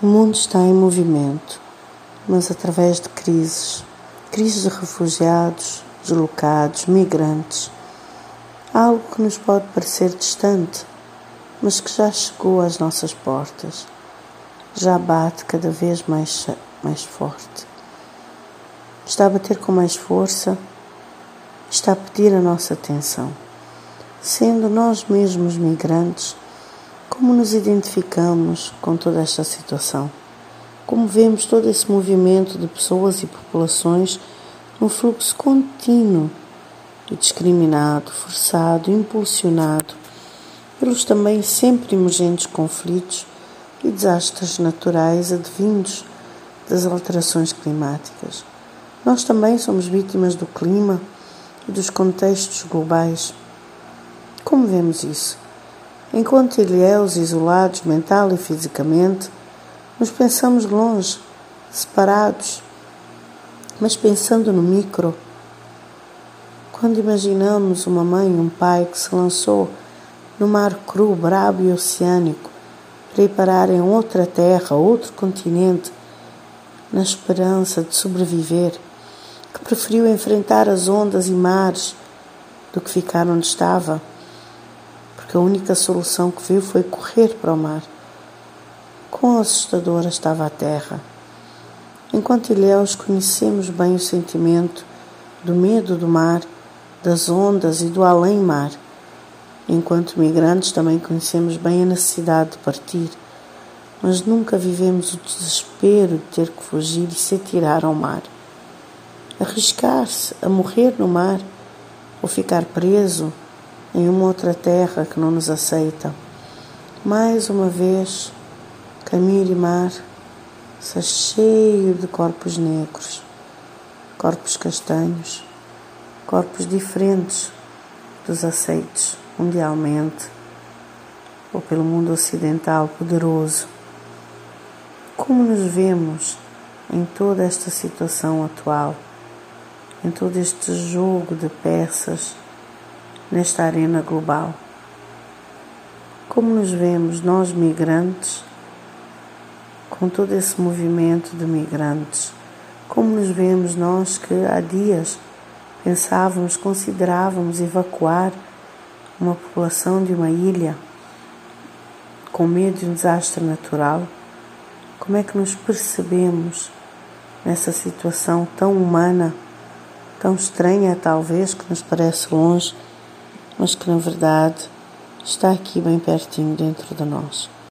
O mundo está em movimento, mas através de crises crises de refugiados, deslocados, migrantes. Algo que nos pode parecer distante, mas que já chegou às nossas portas, já bate cada vez mais, mais forte. Está a bater com mais força, está a pedir a nossa atenção. Sendo nós mesmos migrantes, como nos identificamos com toda esta situação? Como vemos todo esse movimento de pessoas e populações num fluxo contínuo e discriminado, forçado, impulsionado pelos também sempre emergentes conflitos e desastres naturais advindos das alterações climáticas. Nós também somos vítimas do clima e dos contextos globais. Como vemos isso? Enquanto ilhéus isolados mental e fisicamente, nos pensamos longe, separados, mas pensando no micro. Quando imaginamos uma mãe e um pai que se lançou no mar cru, brabo e oceânico para ir parar em outra terra, outro continente, na esperança de sobreviver, que preferiu enfrentar as ondas e mares do que ficar onde estava porque a única solução que viu foi correr para o mar. Quão assustadora estava a terra. Enquanto ilhéus conhecemos bem o sentimento do medo do mar, das ondas e do além-mar. Enquanto migrantes também conhecemos bem a necessidade de partir, mas nunca vivemos o desespero de ter que fugir e se atirar ao mar. Arriscar-se a morrer no mar ou ficar preso em uma outra terra que não nos aceita. Mais uma vez, caminho e mar está cheio de corpos negros, corpos castanhos, corpos diferentes dos aceitos mundialmente ou pelo mundo ocidental poderoso. Como nos vemos em toda esta situação atual, em todo este jogo de peças? Nesta arena global. Como nos vemos, nós migrantes, com todo esse movimento de migrantes, como nos vemos nós que há dias pensávamos, considerávamos evacuar uma população de uma ilha com medo de um desastre natural? Como é que nos percebemos nessa situação tão humana, tão estranha talvez, que nos parece longe? Mas que na verdade está aqui bem pertinho dentro de nós.